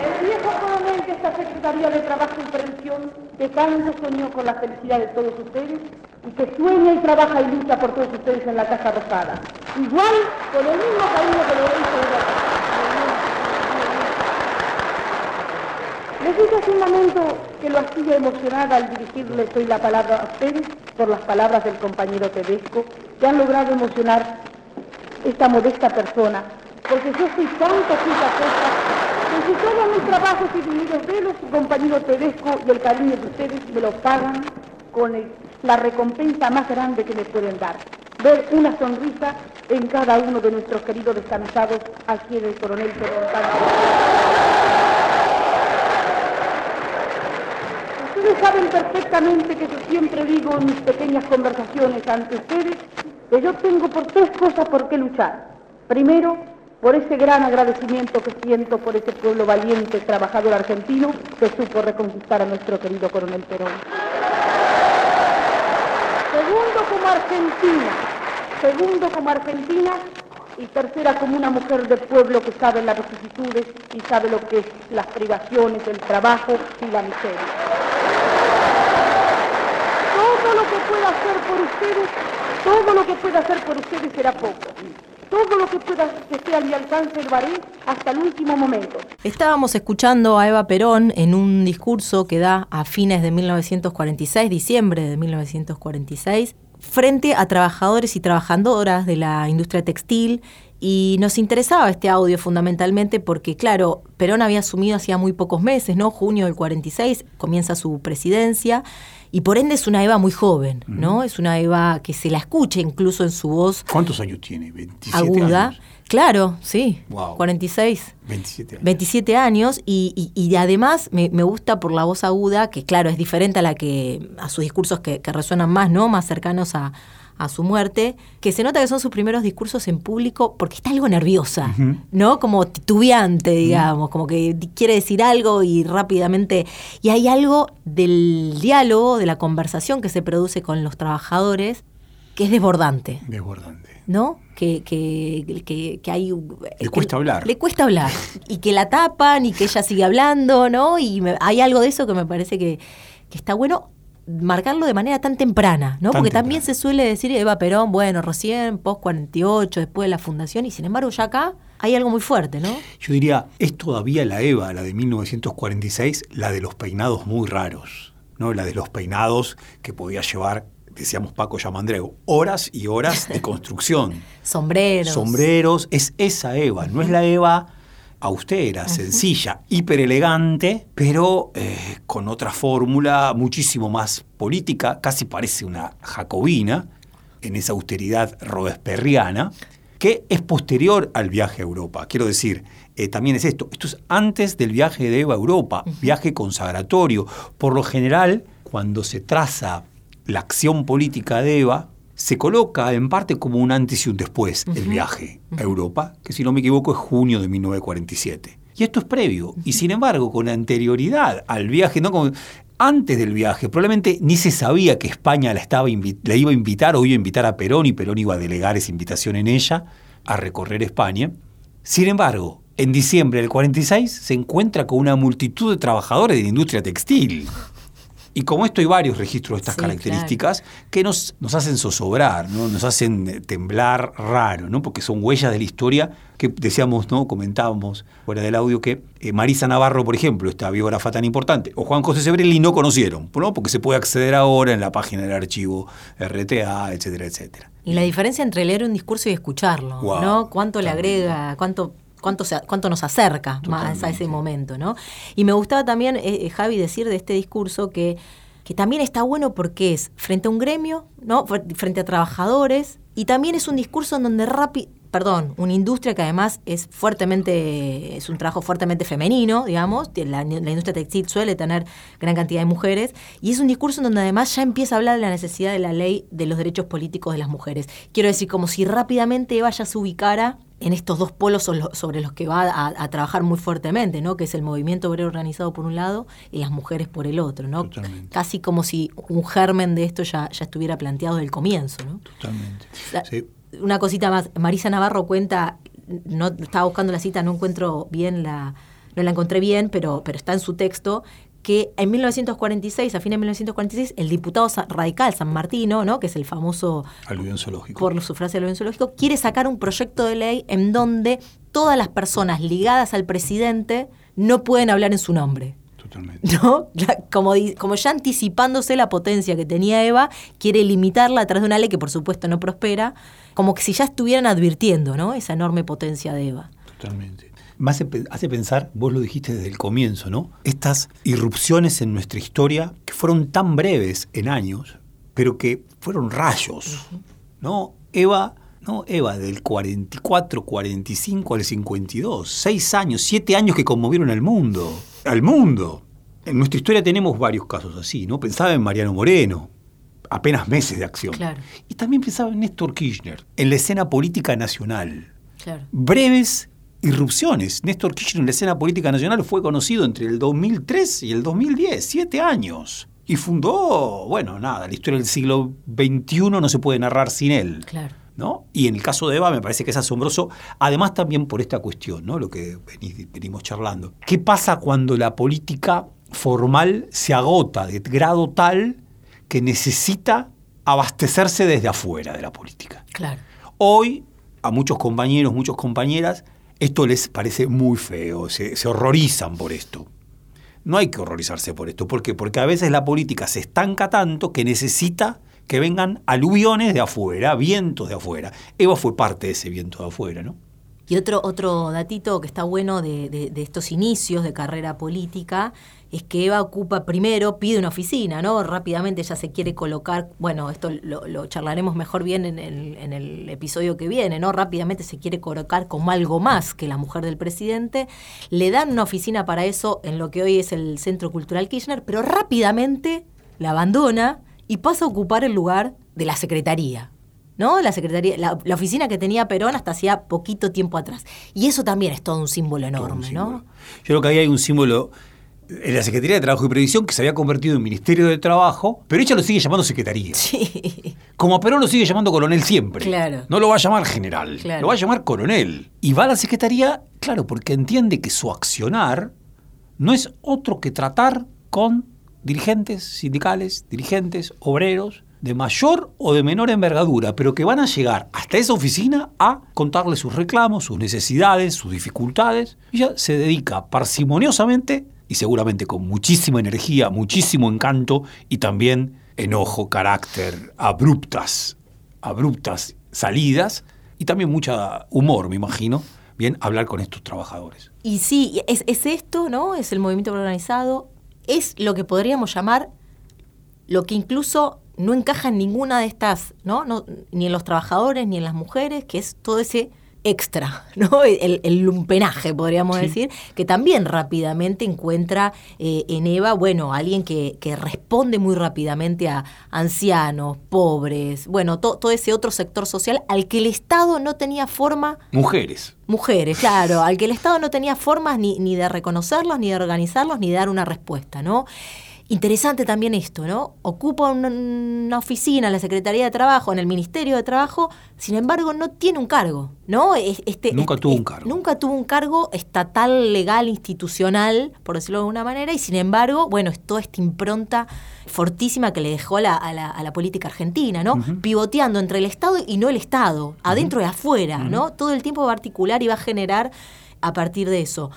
El viejo coronel de esta Secretaría de Trabajo y Prevención que tanto soñó con la felicidad de todos ustedes y que sueña y trabaja y lucha por todos ustedes en la Casa Rosada. Igual con el mismo cariño que lo hizo Les digo hace un que lo hacía emocionada al dirigirle hoy la palabra a ustedes por las palabras del compañero Tedesco, que han logrado emocionar esta modesta persona, porque yo soy tan poquita cosa que si todos mis trabajos y vividos de los compañeros Tedesco y el cariño de ustedes me lo pagan con la recompensa más grande que me pueden dar. Ver una sonrisa en cada uno de nuestros queridos descansados aquí en el coronel Perón. Saben perfectamente que yo siempre digo en mis pequeñas conversaciones ante ustedes que yo tengo por tres cosas por qué luchar. Primero, por ese gran agradecimiento que siento por ese pueblo valiente, trabajador argentino que supo reconquistar a nuestro querido coronel Perón. argentina, segundo como argentina y tercera como una mujer de pueblo que sabe las vicisitudes y sabe lo que es las privaciones, el trabajo y la miseria. Lo que pueda hacer por ustedes, todo lo que pueda hacer por ustedes será poco. Todo lo que pueda que esté a mi alcance lo haré hasta el último momento. Estábamos escuchando a Eva Perón en un discurso que da a fines de 1946, diciembre de 1946, frente a trabajadores y trabajadoras de la industria textil y nos interesaba este audio fundamentalmente porque, claro, Perón había asumido hacía muy pocos meses, ¿no? Junio del 46, comienza su presidencia y por ende es una Eva muy joven, ¿no? Es una Eva que se la escucha incluso en su voz. ¿Cuántos años tiene? 27 aguda. años. Claro, sí. Wow. 46. 27 años. 27 años y, y- y además me, me gusta por la voz aguda, que claro, es diferente a la que a sus discursos que, que resuenan más, ¿no? Más cercanos a, a su muerte, que se nota que son sus primeros discursos en público porque está algo nerviosa, ¿no? Como titubeante, digamos, como que quiere decir algo y rápidamente. Y hay algo del diálogo, de la conversación que se produce con los trabajadores, que es desbordante. Desbordante. ¿no? Que, que, que, que hay... Le cuesta hablar. Le cuesta hablar. Y que la tapan y que ella sigue hablando, ¿no? Y me- hay algo de eso que me parece que, que está bueno marcarlo de manera tan temprana, ¿no? Tan Porque también se suele decir Eva Perón, bueno, recién, post 48, después de la fundación, y sin embargo ya acá hay algo muy fuerte, ¿no? Yo diría, es todavía la Eva, la de 1946, la de los peinados muy raros, ¿no? La de los peinados que podía llevar, decíamos Paco Yamandreu, horas y horas de [LAUGHS] construcción. Sombreros. Sombreros, es esa Eva, no es la Eva austera, sencilla, hiper elegante, pero eh, con otra fórmula muchísimo más política, casi parece una jacobina, en esa austeridad robespierriana, que es posterior al viaje a Europa. Quiero decir, eh, también es esto, esto es antes del viaje de Eva a Europa, viaje consagratorio. Por lo general, cuando se traza la acción política de Eva, se coloca en parte como un antes y un después el viaje a Europa, que si no me equivoco es junio de 1947. Y esto es previo. Y sin embargo, con anterioridad al viaje, no como antes del viaje, probablemente ni se sabía que España la, estaba la iba a invitar o iba a invitar a Perón y Perón iba a delegar esa invitación en ella a recorrer España. Sin embargo, en diciembre del 46 se encuentra con una multitud de trabajadores de la industria textil. Y como esto hay varios registros de estas Sí, características que nos, nos hacen zozobrar, ¿no? nos hacen eh, temblar raro, ¿no? porque son huellas de la historia que decíamos, ¿no? comentábamos fuera del audio que eh, Marisa Navarro, por ejemplo, esta biógrafa tan importante, o Juan José Sebrelli no conocieron, ¿no? porque se puede acceder ahora en la página del archivo RTA, etcétera, etcétera. Y la diferencia entre leer un discurso y escucharlo, ¿no? Cuánto le agrega, cuánto, cuánto, se- cuánto nos acerca más a ese momento, ¿no? Y me gustaba también, eh, eh, Javi, decir de este discurso que, que también está bueno porque es frente a un gremio, ¿no? Fr- Frente a trabajadores, y también es un discurso en donde rápido perdón, una industria que además es fuertemente, es un trabajo fuertemente femenino, digamos, la, la industria textil suele tener gran cantidad de mujeres, y es un discurso en donde además ya empieza a hablar de la necesidad de la ley de los derechos políticos de las mujeres. Quiero decir, como si rápidamente Eva ya se ubicara en estos dos polos so- sobre los que va a, a trabajar muy fuertemente, ¿no? Que es el movimiento obrero organizado por un lado y las mujeres por el otro, ¿no? Totalmente. Casi como si un germen de esto ya, ya estuviera planteado desde el comienzo, ¿no? Totalmente. La- Sí. Una cosita más, Marisa Navarro cuenta, no estaba buscando la cita, no encuentro bien la, no la encontré bien, pero, pero está en su texto, que en 1946, a fines de 1946, el diputado radical San Martino, ¿no? que es el famoso Aluvión zoológico. por su frase orden zoológico, quiere sacar un proyecto de ley en donde todas las personas ligadas al presidente no pueden hablar en su nombre. Totalmente. [LAUGHS] ¿no? Ya, como, di- como ya anticipándose la potencia que tenía Eva, quiere limitarla a través de una ley que por supuesto no prospera, como que si ya estuvieran advirtiendo, ¿no? Esa enorme potencia de Eva. Totalmente. Me hace, pe- hace pensar, vos lo dijiste desde el comienzo, ¿no? Estas irrupciones en nuestra historia que fueron tan breves en años, pero que fueron rayos, ¿no? Eva, ¿no? Eva del 44, 45 al 52, seis años, siete años que conmovieron al mundo, al mundo. En nuestra historia tenemos varios casos así, ¿no? Pensaba en Mariano Moreno, apenas meses de acción. Claro. Y también pensaba en Néstor Kirchner, en la escena política nacional Claro. breves irrupciones. Néstor Kirchner en la escena política nacional fue conocido entre el 2003 y el 2010, siete años. Y fundó, bueno, nada, la historia del siglo XXI no se puede narrar sin él. Claro. ¿No? Y en el caso de Eva me parece que es asombroso, además también por esta cuestión, ¿no? lo que venimos charlando. ¿Qué pasa cuando la política formal se agota de grado tal que necesita abastecerse desde afuera de la política? Claro. Hoy, a muchos compañeros, muchas compañeras, esto les parece muy feo, se, se horrorizan por esto. No hay que horrorizarse por esto. ¿Por qué? Porque a veces la política se estanca tanto que necesita que vengan aluviones de afuera, vientos de afuera. Eva fue parte de ese viento de afuera, ¿no? Y otro, otro datito que está bueno de, estos inicios de carrera política es que Eva ocupa primero, pide una oficina, ¿no? Rápidamente ya se quiere colocar, bueno, esto lo, charlaremos mejor bien en el, en el, episodio que viene, ¿no? Rápidamente se quiere colocar como algo más que la mujer del presidente. Le dan una oficina para eso en lo que hoy es el Centro Cultural Kirchner, pero rápidamente la abandona y pasa a ocupar el lugar de la secretaría. ¿no? La secretaría, la, oficina que tenía Perón hasta hacía poquito tiempo atrás. Y eso también es todo un símbolo enorme, ¿no? Yo creo que ahí hay un símbolo en la Secretaría de Trabajo y Previsión que se había convertido en Ministerio de Trabajo, pero ella lo sigue llamando Secretaría. Sí. Como a Perón lo sigue llamando coronel siempre. Claro. No lo va a llamar general, lo va a llamar coronel. Y va a la Secretaría, claro, porque entiende que su accionar no es otro que tratar con dirigentes sindicales, dirigentes, obreros, de mayor o de menor envergadura, pero que van a llegar hasta esa oficina a contarle sus reclamos, sus necesidades, sus dificultades. Ella se dedica parsimoniosamente y seguramente con muchísima energía, muchísimo encanto y también enojo, carácter, abruptas, abruptas salidas y también mucha humor, me imagino, bien, hablar con estos trabajadores. Y sí, es, es esto, ¿no? Es el movimiento organizado, es lo que podríamos llamar lo que incluso no encaja en ninguna de estas, ¿no? ni en los trabajadores ni en las mujeres, que es todo ese extra, [LAUGHS] ¿no? El, lumpenaje, podríamos decir, que también rápidamente encuentra eh, en Eva, bueno, alguien que, responde muy rápidamente a ancianos, pobres, bueno, todo ese otro sector social al que el Estado no tenía forma. Mujeres. Mujeres, claro, al que el Estado no tenía formas ni, ni de reconocerlos, ni de organizarlos, ni de dar una respuesta, ¿no? Interesante también esto, ¿no? Ocupa una, oficina en la Secretaría de Trabajo, en el Ministerio de Trabajo, sin embargo no tiene un cargo, ¿no? Este, nunca tuvo un cargo. Nunca tuvo un cargo estatal, legal, institucional, por decirlo de alguna manera, y sin embargo, bueno, es toda esta impronta fortísima que le dejó a la, política argentina, ¿no? Pivoteando entre el Estado y no el Estado, adentro y afuera, ¿no? Todo el tiempo va a articular y va a generar a partir de eso.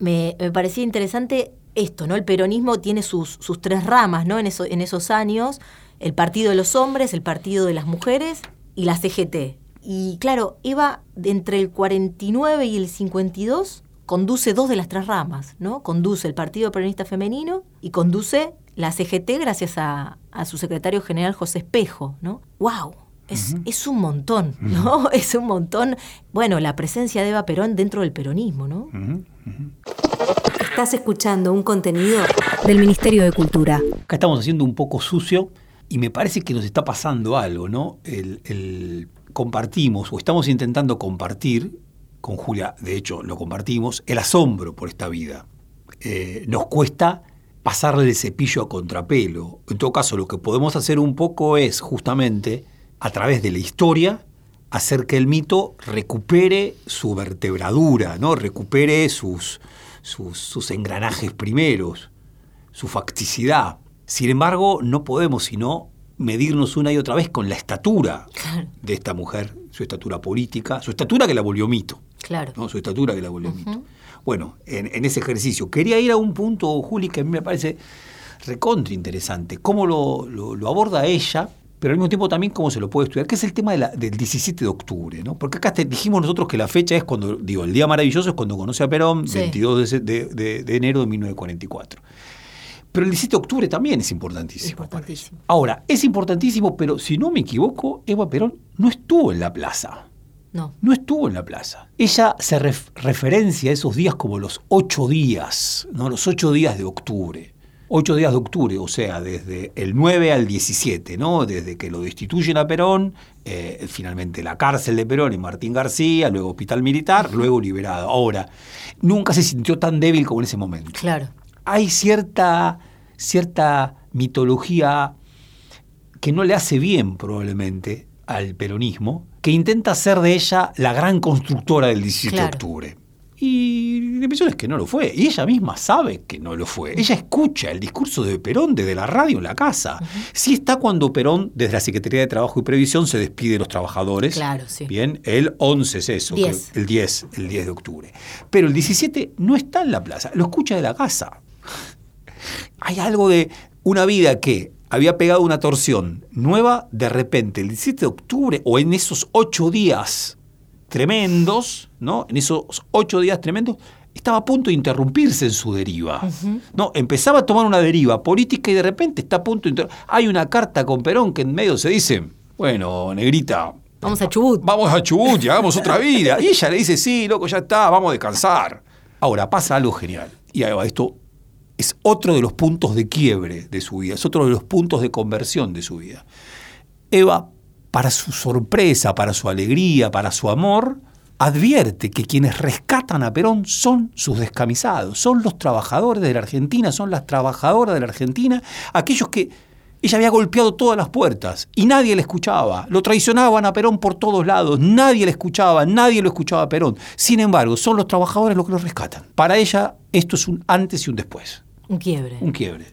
Me, me parecía interesante esto, ¿no? El peronismo tiene sus, sus tres ramas, ¿no? En, eso, en esos años, el Partido de los Hombres, el Partido de las Mujeres y la CGT. Y claro, Eva, entre el 49 y el 52, conduce dos de las tres ramas, ¿no? Conduce el Partido Peronista Femenino y conduce la CGT gracias a, su secretario general José Espejo, ¿no? ¡Wow! Es, es, un montón, ¿no? [LAUGHS] Es un montón. Bueno, la presencia de Eva Perón dentro del peronismo, ¿no? Estás escuchando un contenido del Ministerio de Cultura. Acá estamos haciendo un poco sucio y me parece que nos está pasando algo, ¿no? El, compartimos o estamos intentando compartir, con Julia de hecho lo compartimos, el asombro por esta vida. Eh, nos cuesta pasarle el cepillo a contrapelo. En todo caso, lo que podemos hacer un poco es justamente, a través de la historia, hacer que el mito recupere su vertebradura, ¿no? recupere sus, sus, engranajes primeros, su facticidad. Sin embargo, no podemos sino medirnos una y otra vez con la estatura de esta mujer, su estatura política, su estatura que la volvió mito. Claro. ¿no? Su estatura que la volvió mito. Bueno, en, ese ejercicio. Quería ir a un punto, Juli, que a mí me parece recontra interesante. ¿Cómo lo, lo aborda ella? Pero al mismo tiempo también cómo se lo puede estudiar, que es el tema del 17 de octubre, ¿no? Porque acá dijimos nosotros que la fecha es cuando, digo, el día maravilloso es cuando conoce a Perón, 22 de, enero de 1944. Pero el 17 de octubre también es importantísimo. importantísimo. Ahora, es importantísimo, pero si no me equivoco, Eva Perón no estuvo en la plaza. No. No estuvo en la plaza. Ella se referencia a esos días como los ocho días, ¿no? Los ocho días de octubre. 8 días de octubre, o sea, desde el 9 al 17, ¿no? Desde que lo destituyen a Perón, eh, finalmente la cárcel de Perón y Martín García, luego hospital militar, luego liberado. Ahora, nunca se sintió tan débil como en ese momento. Claro. Hay cierta cierta mitología que no le hace bien probablemente al peronismo, que intenta hacer de ella la gran constructora del 17 de octubre. Y la impresión es que no lo fue. Y ella misma sabe que no lo fue. Ella escucha el discurso de Perón desde la radio en la casa. Sí está cuando Perón, desde la Secretaría de Trabajo y Previsión, se despide de los trabajadores. Claro, sí. Bien, el 11 es eso. el 10, el 10 de octubre. Pero el 17 no está en la plaza, lo escucha de la casa. [LAUGHS] Hay algo de una vida que había pegado una torsión nueva de repente el 17 de octubre o en esos ocho días tremendos, ¿no? En esos ocho días tremendos, estaba a punto de interrumpirse en su deriva. No, empezaba a tomar una deriva política y de repente está a punto de Hay una carta con Perón que en medio se dice, bueno, negrita. Vamos a Chubut. Vamos a Chubut y hagamos otra vida. Y ella le dice, sí, loco, ya está, vamos a descansar. Ahora, pasa algo genial. Y esto es otro de los puntos de quiebre de su vida, es otro de los puntos de conversión de su vida. Eva para su sorpresa, para su alegría, para su amor, advierte que quienes rescatan a Perón son sus descamisados, son los trabajadores de la Argentina, son las trabajadoras de la Argentina, aquellos que ella había golpeado todas las puertas y nadie le escuchaba. Lo traicionaban a Perón por todos lados, nadie le escuchaba, nadie lo escuchaba a Perón. Sin embargo, son los trabajadores los que lo rescatan. Para ella esto es un antes y un después. Un quiebre. Un quiebre.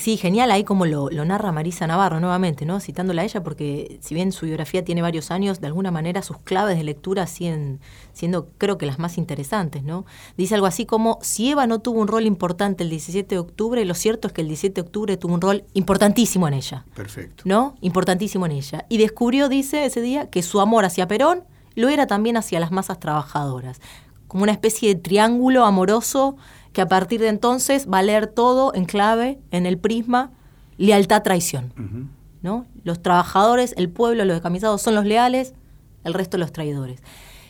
Sí, genial ahí como lo, narra Marisa Navarro nuevamente, ¿no? Citándola a ella, porque si bien su biografía tiene varios años, de alguna manera sus claves de lectura siguen siendo, creo que las más interesantes, ¿no? Dice algo así como, si Eva no tuvo un rol importante el 17 de octubre, lo cierto es que el 17 de octubre tuvo un rol importantísimo en ella. Perfecto. ¿No? Importantísimo en ella. Y descubrió, dice ese día, que su amor hacia Perón lo era también hacia las masas trabajadoras. Como una especie de triángulo amoroso que a partir de entonces va a leer todo en clave, en el prisma, lealtad-traición. ¿no? Los trabajadores, el pueblo, los descamisados son los leales, el resto los traidores.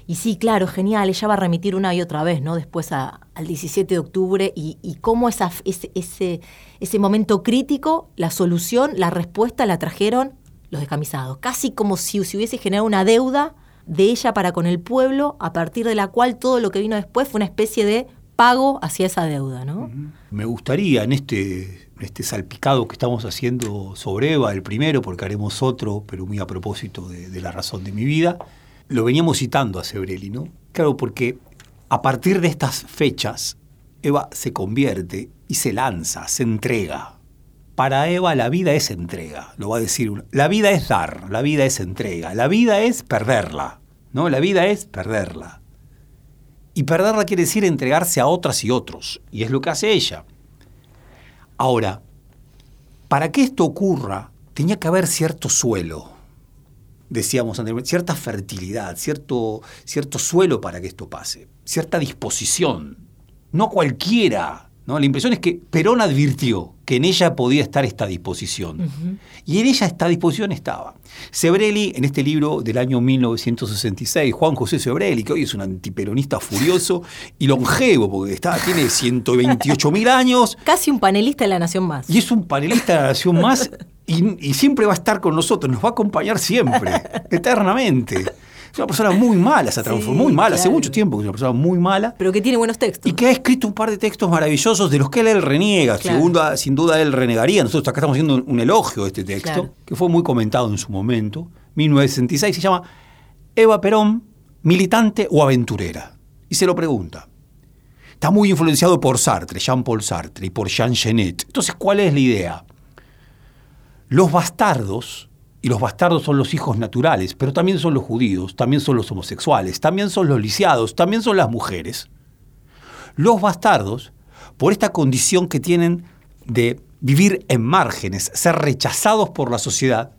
Y sí, claro, genial, ella va a remitir una y otra vez, ¿no? Después al 17 de octubre y, cómo esa, ese, ese, ese momento crítico, la solución, la respuesta la trajeron los descamisados. Casi como si se hubiese generado una deuda de ella para con el pueblo, a partir de la cual todo lo que vino después fue una especie de pago hacia esa deuda, ¿no? Me gustaría en este, este salpicado que estamos haciendo sobre Eva, el primero, porque haremos otro, pero muy a propósito de, la razón de mi vida, lo veníamos citando a Sebrelli, ¿no? Claro, porque a partir de estas fechas, Eva se convierte y se lanza, se entrega. Para Eva la vida es entrega, lo va a decir uno. La vida es dar, la vida es entrega, la vida es perderla, ¿no? La vida es perderla. Y perderla quiere decir entregarse a otras y otros, y es lo que hace ella. Ahora, para que esto ocurra, tenía que haber cierto suelo, decíamos anteriormente, cierta fertilidad, cierto, cierto suelo para que esto pase, cierta disposición. No cualquiera la impresión es que Perón advirtió que en ella podía estar esta disposición. Y en ella esta disposición estaba. Sebrelli, en este libro del año 1966, Juan José Sebrelli, que hoy es un antiperonista furioso y longevo, porque está, tiene 128 mil años. Casi un panelista de la Nación Más. Y es un panelista de la Nación Más y, y siempre va a estar con nosotros, nos va a acompañar siempre, [LAUGHS] eternamente. Es una persona muy mala, se transformó muy mala, hace mucho tiempo que es una persona muy mala. Pero que tiene buenos textos. Y que ha escrito un par de textos maravillosos de los que él reniega. sin duda él renegaría. Nosotros acá estamos haciendo un, elogio de este texto, que fue muy comentado en su momento. 1966 se llama Eva Perón, militante o aventurera. Y se lo pregunta. Está muy influenciado por Sartre, Jean-Paul Sartre, y por Jean Genet. Entonces, ¿cuál es la idea? Los bastardos y los bastardos son los hijos naturales, pero también son los judíos, también son los homosexuales, también son los lisiados, también son las mujeres. Los bastardos, por esta condición que tienen de vivir en márgenes, ser rechazados por la sociedad,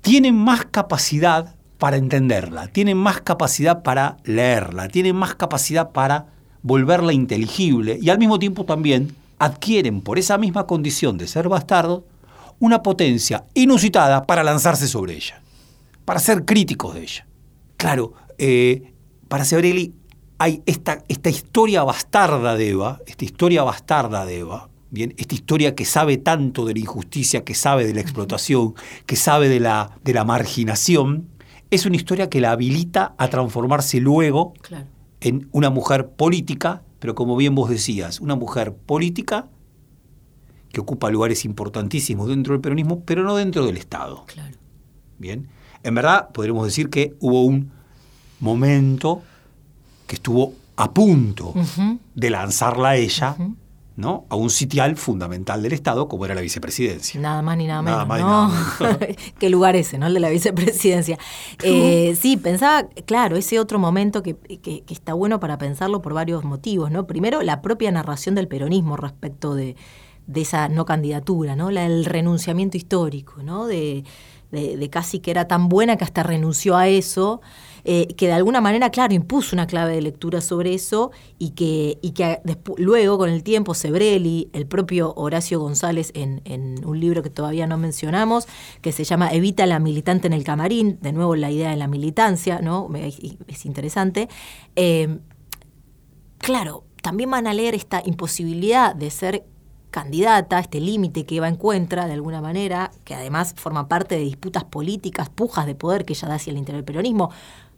tienen más capacidad para entenderla, tienen más capacidad para leerla, tienen más capacidad para volverla inteligible y al mismo tiempo también adquieren por esa misma condición de ser bastardos una potencia inusitada para lanzarse sobre ella, para ser críticos de ella. Claro, eh, para Sebrelli hay esta, esta historia bastarda de Eva, esta historia bastarda de Eva, Bien, esta historia que sabe tanto de la injusticia, que sabe de la explotación, que sabe de la, de la marginación, es una historia que la habilita a transformarse luego en una mujer política, pero como bien vos decías, una mujer política que ocupa lugares importantísimos dentro del peronismo, pero no dentro del Estado. Claro. Bien. En verdad, podríamos decir que hubo un momento que estuvo a punto de lanzarla a ella. ¿no? a un sitial fundamental del Estado como era la vicepresidencia. Nada más ni nada menos. Nada más ni ¿no? nada menos. [LAUGHS] Qué lugar ese, ¿no? El de la vicepresidencia. [LAUGHS] Eh, sí, pensaba, claro, ese otro momento que, que- que está bueno para pensarlo por varios motivos, ¿no? Primero, la propia narración del peronismo respecto de, de esa no candidatura, ¿no? La, el renunciamiento histórico, ¿no? De, casi que era tan buena que hasta renunció a eso. eh, que de alguna manera, claro, impuso una clave de lectura sobre eso y que, luego, con el tiempo, Sebrelli, el propio Horacio González, en, un libro que todavía no mencionamos, que se llama Evita la militante en el camarín, de nuevo la idea de la militancia, ¿no? Es interesante. Eh, claro, también van a leer esta imposibilidad de ser candidata, este límite que Eva encuentra de alguna manera, que además forma parte de disputas políticas, pujas de poder que ella da hacia el interior del peronismo.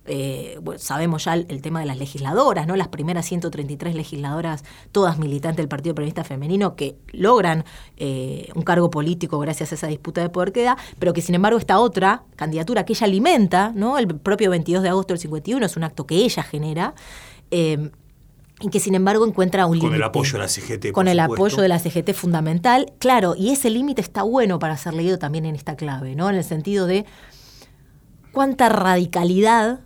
Eh, sabemos ya el, el tema de las legisladoras, ¿no? Las primeras 133 legisladoras, todas militantes del Partido Peronista Femenino, que logran eh, un cargo político gracias a esa disputa de poder que da, pero que sin embargo esta otra candidatura que ella alimenta, ¿no? El propio 22 de agosto del 51 es un acto que ella genera. eh, y que sin embargo encuentra un límite. Con el apoyo de la CGT. Con el supuesto. apoyo de la CGT fundamental, claro, y ese límite está bueno para ser leído también en esta clave, ¿no? En el sentido de cuánta radicalidad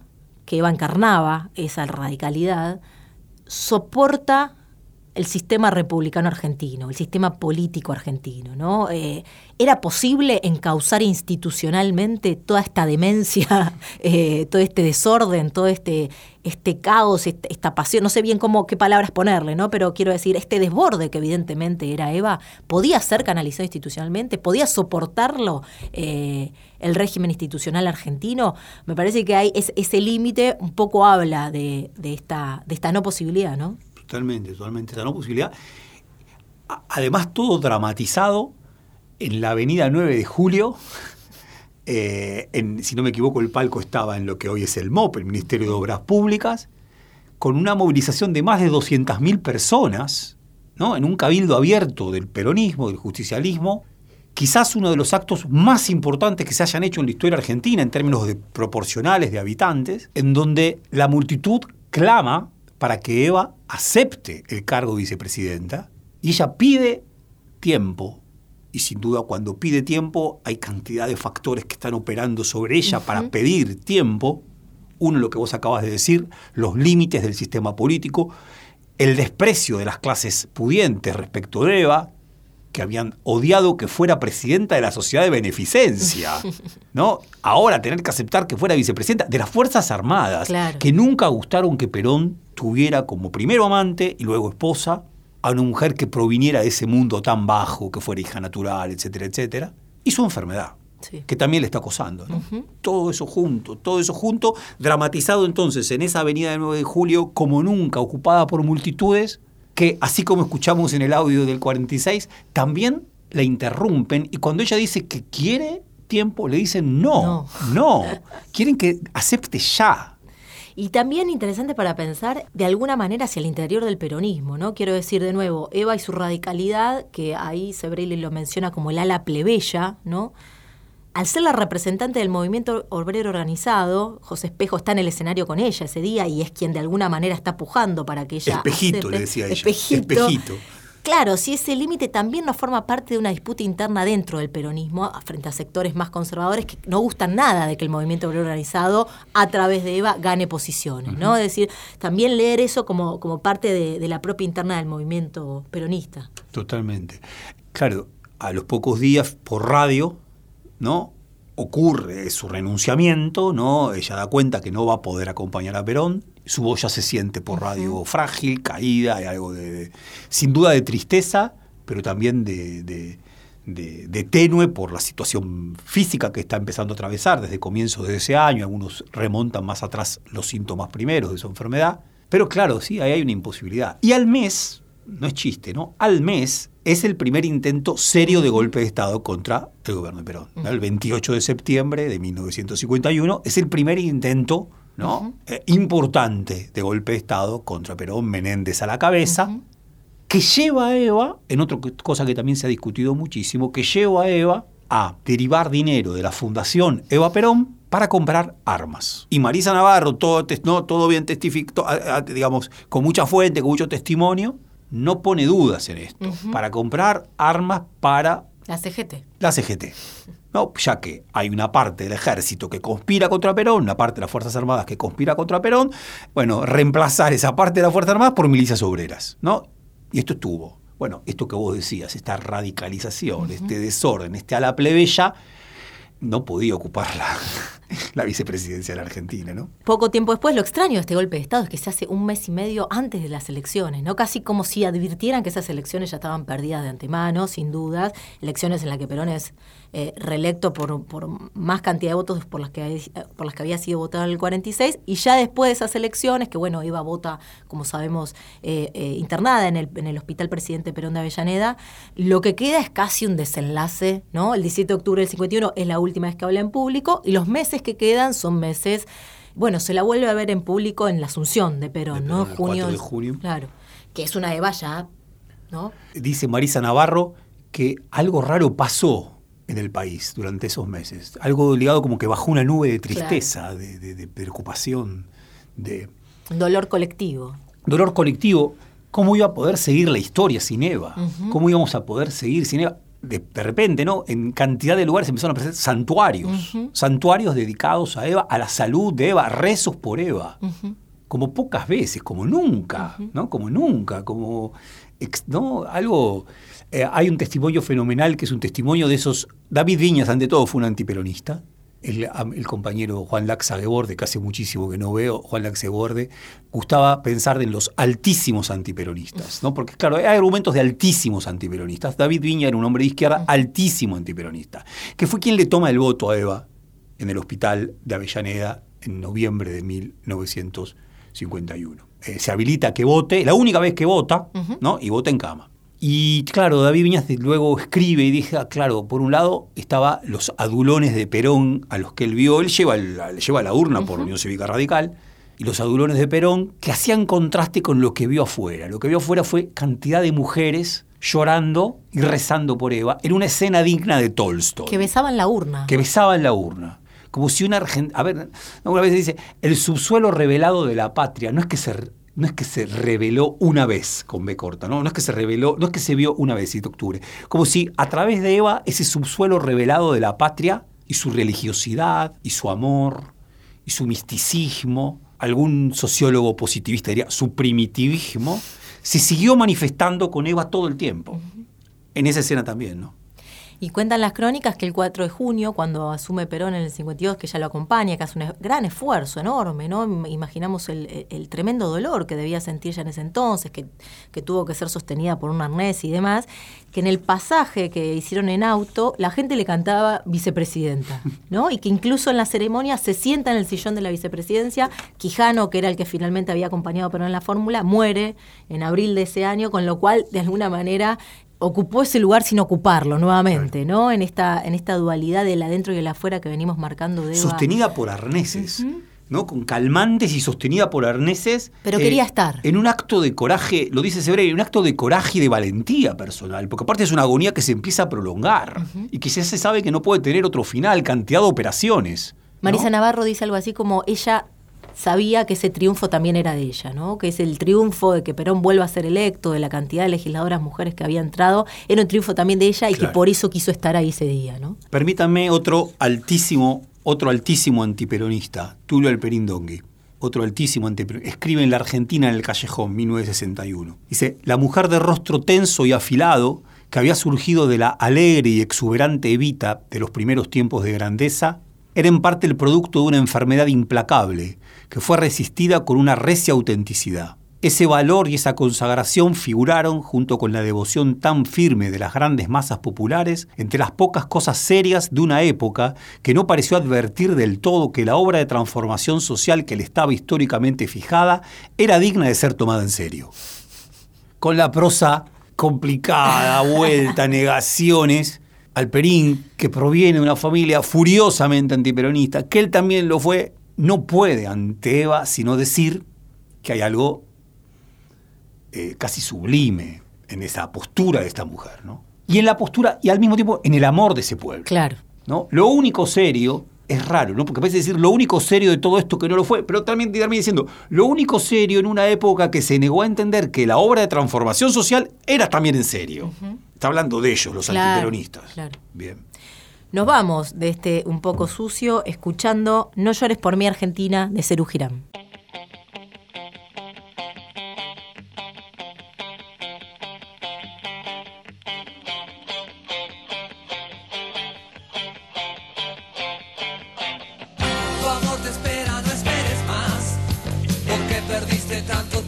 que Eva encarnaba, esa radicalidad, soporta el sistema republicano argentino, el sistema político argentino, ¿no? Eh, ¿Era posible encauzar institucionalmente toda esta demencia, [LAUGHS] eh, todo este desorden, todo este, este caos, este- esta pasión? No sé bien cómo, qué palabras ponerle, ¿no? Pero quiero decir, este desborde que evidentemente era Eva, ¿podía ser canalizado institucionalmente? ¿Podía soportarlo eh, el régimen institucional argentino? Me parece que hay es- ese límite un poco habla de, de esta, de esta no posibilidad, ¿no? Totalmente, totalmente. Esta no posibilidad. Además, todo dramatizado en la avenida 9 de Julio. [LAUGHS] eh, en, si no me equivoco, el palco estaba en lo que hoy es el MOP, el Ministerio de Obras Públicas, con una movilización de más de 200.000 personas, ¿no? en un cabildo abierto del peronismo, del justicialismo, quizás uno de los actos más importantes que se hayan hecho en la historia argentina en términos de proporcionales de habitantes, en donde la multitud clama para que Eva acepte el cargo de vicepresidenta y ella pide tiempo. Y sin duda cuando pide tiempo hay cantidad de factores que están operando sobre ella para pedir tiempo. Uno, lo que vos acabas de decir, los límites del sistema político, el desprecio de las clases pudientes respecto de Eva, que habían odiado que fuera presidenta de la sociedad de beneficencia, [LAUGHS] ¿no? Ahora tener que aceptar que fuera vicepresidenta de las Fuerzas Armadas, Claro. que nunca gustaron que Perón tuviera como primero amante y luego esposa a una mujer que proviniera de ese mundo tan bajo, que fuera hija natural, etcétera, etcétera, y su enfermedad Sí. que también le está acosando. ¿no? Todo eso junto, todo eso junto, dramatizado entonces en esa avenida del 9 de julio como nunca, ocupada por multitudes, que así como escuchamos en el audio del 46, también la interrumpen y cuando ella dice que quiere tiempo, le dicen no, no, quieren que acepte ya. Y también interesante para pensar de alguna manera hacia el interior del peronismo, ¿no? Quiero decir de nuevo, Eva y su radicalidad, que ahí Sebrelli lo menciona como el ala plebeya, ¿no? Al ser la representante del movimiento obrero organizado, José Espejo está en el escenario con ella ese día y es quien de alguna manera está pujando para que ella. Espejito, acepte. le decía ella. Espejito. Espejito. Claro, si ese límite también no forma parte de una disputa interna dentro del peronismo frente a sectores más conservadores que no gustan nada de que el movimiento obrero organizado a través de Eva gane posiciones, ¿no? Es decir, también leer eso como, como parte de, de la propia interna del movimiento peronista. Totalmente. Claro, a los pocos días por radio, ¿no? Ocurre su renunciamiento, ¿no? Ella da cuenta que no va a poder acompañar a Perón. Su voz ya se siente por radio frágil, caída, hay algo de, de- sin duda de tristeza, pero también de, de- de- de tenue por la situación física que está empezando a atravesar desde comienzos de ese año. Algunos remontan más atrás los síntomas primeros de su enfermedad. Pero claro, sí, ahí hay una imposibilidad. Y al mes, no es chiste, ¿no? Al mes es el primer intento serio de golpe de Estado contra el gobierno de Perón. ¿no? El 28 de septiembre de 1951 es el primer intento ¿no? Eh, importante de golpe de Estado contra Perón, Menéndez a la cabeza, que lleva a Eva, en otra cosa que también se ha discutido muchísimo, que lleva a Eva a derivar dinero de la Fundación Eva Perón para comprar armas. Y Marisa Navarro, todo, no, todo bien testificó, digamos, con mucha fuente, con mucho testimonio, no pone dudas en esto. Para comprar armas para... La CGT. La CGT. No, ya que hay una parte del ejército que conspira contra Perón, una parte de las Fuerzas Armadas que conspira contra Perón, bueno, reemplazar esa parte de las Fuerzas Armadas por milicias obreras, ¿no? Y esto estuvo. Bueno, esto que vos decías, esta radicalización, este desorden, este a la plebeya, no podía ocuparla [LAUGHS] la vicepresidencia de la Argentina, ¿no? Poco tiempo después, lo extraño de este golpe de Estado es que se hace un mes y medio antes de las elecciones, ¿no? Casi como si advirtieran que esas elecciones ya estaban perdidas de antemano, sin dudas, elecciones en las que Perón es eh, reelecto por, más cantidad de votos por las, que, por las que había sido votado en el 46, y ya después de esas elecciones, que bueno, Eva vota, como sabemos, eh, eh, internada en el, en el Hospital Presidente Perón de Avellaneda, lo que queda es casi un desenlace, ¿no? El 17 de octubre del 51 es la última vez que habla en público, y los meses que quedan son meses, bueno, se la vuelve a ver en público en la Asunción de Perón, ¿no? Junio, de junio. Claro, que es una Eva ya, ¿no? Dice Marisa Navarro que algo raro pasó en el país durante esos meses. Algo ligado como que bajó una nube de tristeza, de, preocupación, de... Dolor colectivo. Dolor colectivo. ¿Cómo iba a poder seguir la historia sin Eva? ¿Cómo íbamos a poder seguir sin Eva? De, repente, ¿no? En cantidad de lugares empezaron a aparecer santuarios. Santuarios dedicados a Eva, a la salud de Eva, rezos por Eva. Como pocas veces, como nunca, ¿no? Como nunca, como... ¿no? Algo eh, hay un testimonio fenomenal que es un testimonio de esos. David Viñas, ante todo, fue un antiperonista. El, compañero Juan Laxageborde, que hace muchísimo que no veo, Juan Laxageborde, gustaba pensar en los altísimos antiperonistas, ¿no? Porque, claro, hay argumentos de altísimos antiperonistas. David Viña era un hombre de izquierda altísimo antiperonista, que fue quien le toma el voto a Eva en el hospital de Avellaneda en noviembre de 1951. Eh, se habilita que vote, la única vez que vota, ¿no? Y vota en cama. Y claro, David Viñas luego escribe y dice, ah, claro, por un lado estaba los adulones de Perón a los que él vio, él lleva, lleva la urna por Unión Cívica Radical, y los adulones de Perón que hacían contraste con lo que vio afuera. Lo que vio afuera fue cantidad de mujeres llorando y rezando por Eva, en una escena digna de Tolstoy. Que besaban la urna. Que besaban la urna. Como si una A ver, una vez dice, el subsuelo revelado de la patria, no es que se no es que se reveló una vez con B corta, ¿no? No es que se reveló, no es que se vio una vez, de octubre. Como si a través de Eva, ese subsuelo revelado de la patria y su religiosidad y su amor y su misticismo, algún sociólogo positivista diría su primitivismo, se siguió manifestando con Eva todo el tiempo. En esa escena también, ¿no? Y cuentan las crónicas que el 4 de junio, cuando asume Perón en el 52, que ya lo acompaña, que hace un gran esfuerzo enorme, ¿no? Imaginamos el, tremendo dolor que debía sentir ya en ese entonces, que, que, tuvo que ser sostenida por un arnés y demás, que en el pasaje que hicieron en auto, la gente le cantaba vicepresidenta, ¿no? Y que incluso en la ceremonia se sienta en el sillón de la vicepresidencia. Quijano, que era el que finalmente había acompañado a Perón en la fórmula, muere en abril de ese año, con lo cual, de alguna manera, ocupó ese lugar sin ocuparlo nuevamente, ¿no? En esta, en esta dualidad del adentro y el afuera que venimos marcando de Sostenida por arneses. ¿no? con calmantes y sostenida por arneses. Pero quería eh, estar. En un acto de coraje, lo dice Sebre, en un acto de coraje y de valentía personal, porque aparte es una agonía que se empieza a prolongar y que ya se sabe que no puede tener otro final, cantidad de operaciones. Marisa Navarro dice algo así como ella sabía que ese triunfo también era de ella, ¿no? que es el triunfo de que Perón vuelva a ser electo, de la cantidad de legisladoras mujeres que había entrado, era un triunfo también de ella y que por eso quiso estar ahí ese día. ¿no? Permítanme otro altísimo, otro altísimo antiperonista, Tulio Alperín Dongui. Otro altísimo antiperonista. Escribe en La Argentina en el Callejón, 1961. Dice, la mujer de rostro tenso y afilado, que había surgido de la alegre y exuberante Evita de los primeros tiempos de grandeza, era en parte el producto de una enfermedad implacable, que fue resistida con una recia autenticidad. Ese valor y esa consagración figuraron, junto con la devoción tan firme de las grandes masas populares, entre las pocas cosas serias de una época que no pareció advertir del todo que la obra de transformación social que le estaba históricamente fijada era digna de ser tomada en serio. Con la prosa complicada, vuelta, [LAUGHS] negaciones, Alperín, que proviene de una familia furiosamente antiperonista, que él también lo fue, no puede ante Eva sino decir que hay algo eh, casi sublime en esa postura de esta mujer, ¿no? Y en la postura, y al mismo tiempo en el amor de ese pueblo. Claro. ¿no? Lo único serio es raro, ¿no? Porque parece decir lo único serio de todo esto que no lo fue, pero también termina diciendo lo único serio en una época que se negó a entender que la obra de transformación social era también en serio. Está hablando de ellos, los Claro, antiperonistas. claro. Bien. Nos vamos de este un poco sucio escuchando No llores por mí Argentina de Cerú Girán.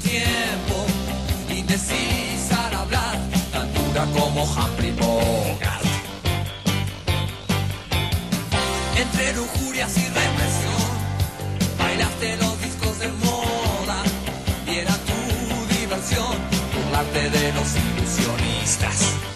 Tiempo, indecisa al hablar, tan dura como Humphrey Bogart. Entre lujurias y represión, bailaste los discos de moda, y era tu diversión, burlarte de los ilusionistas.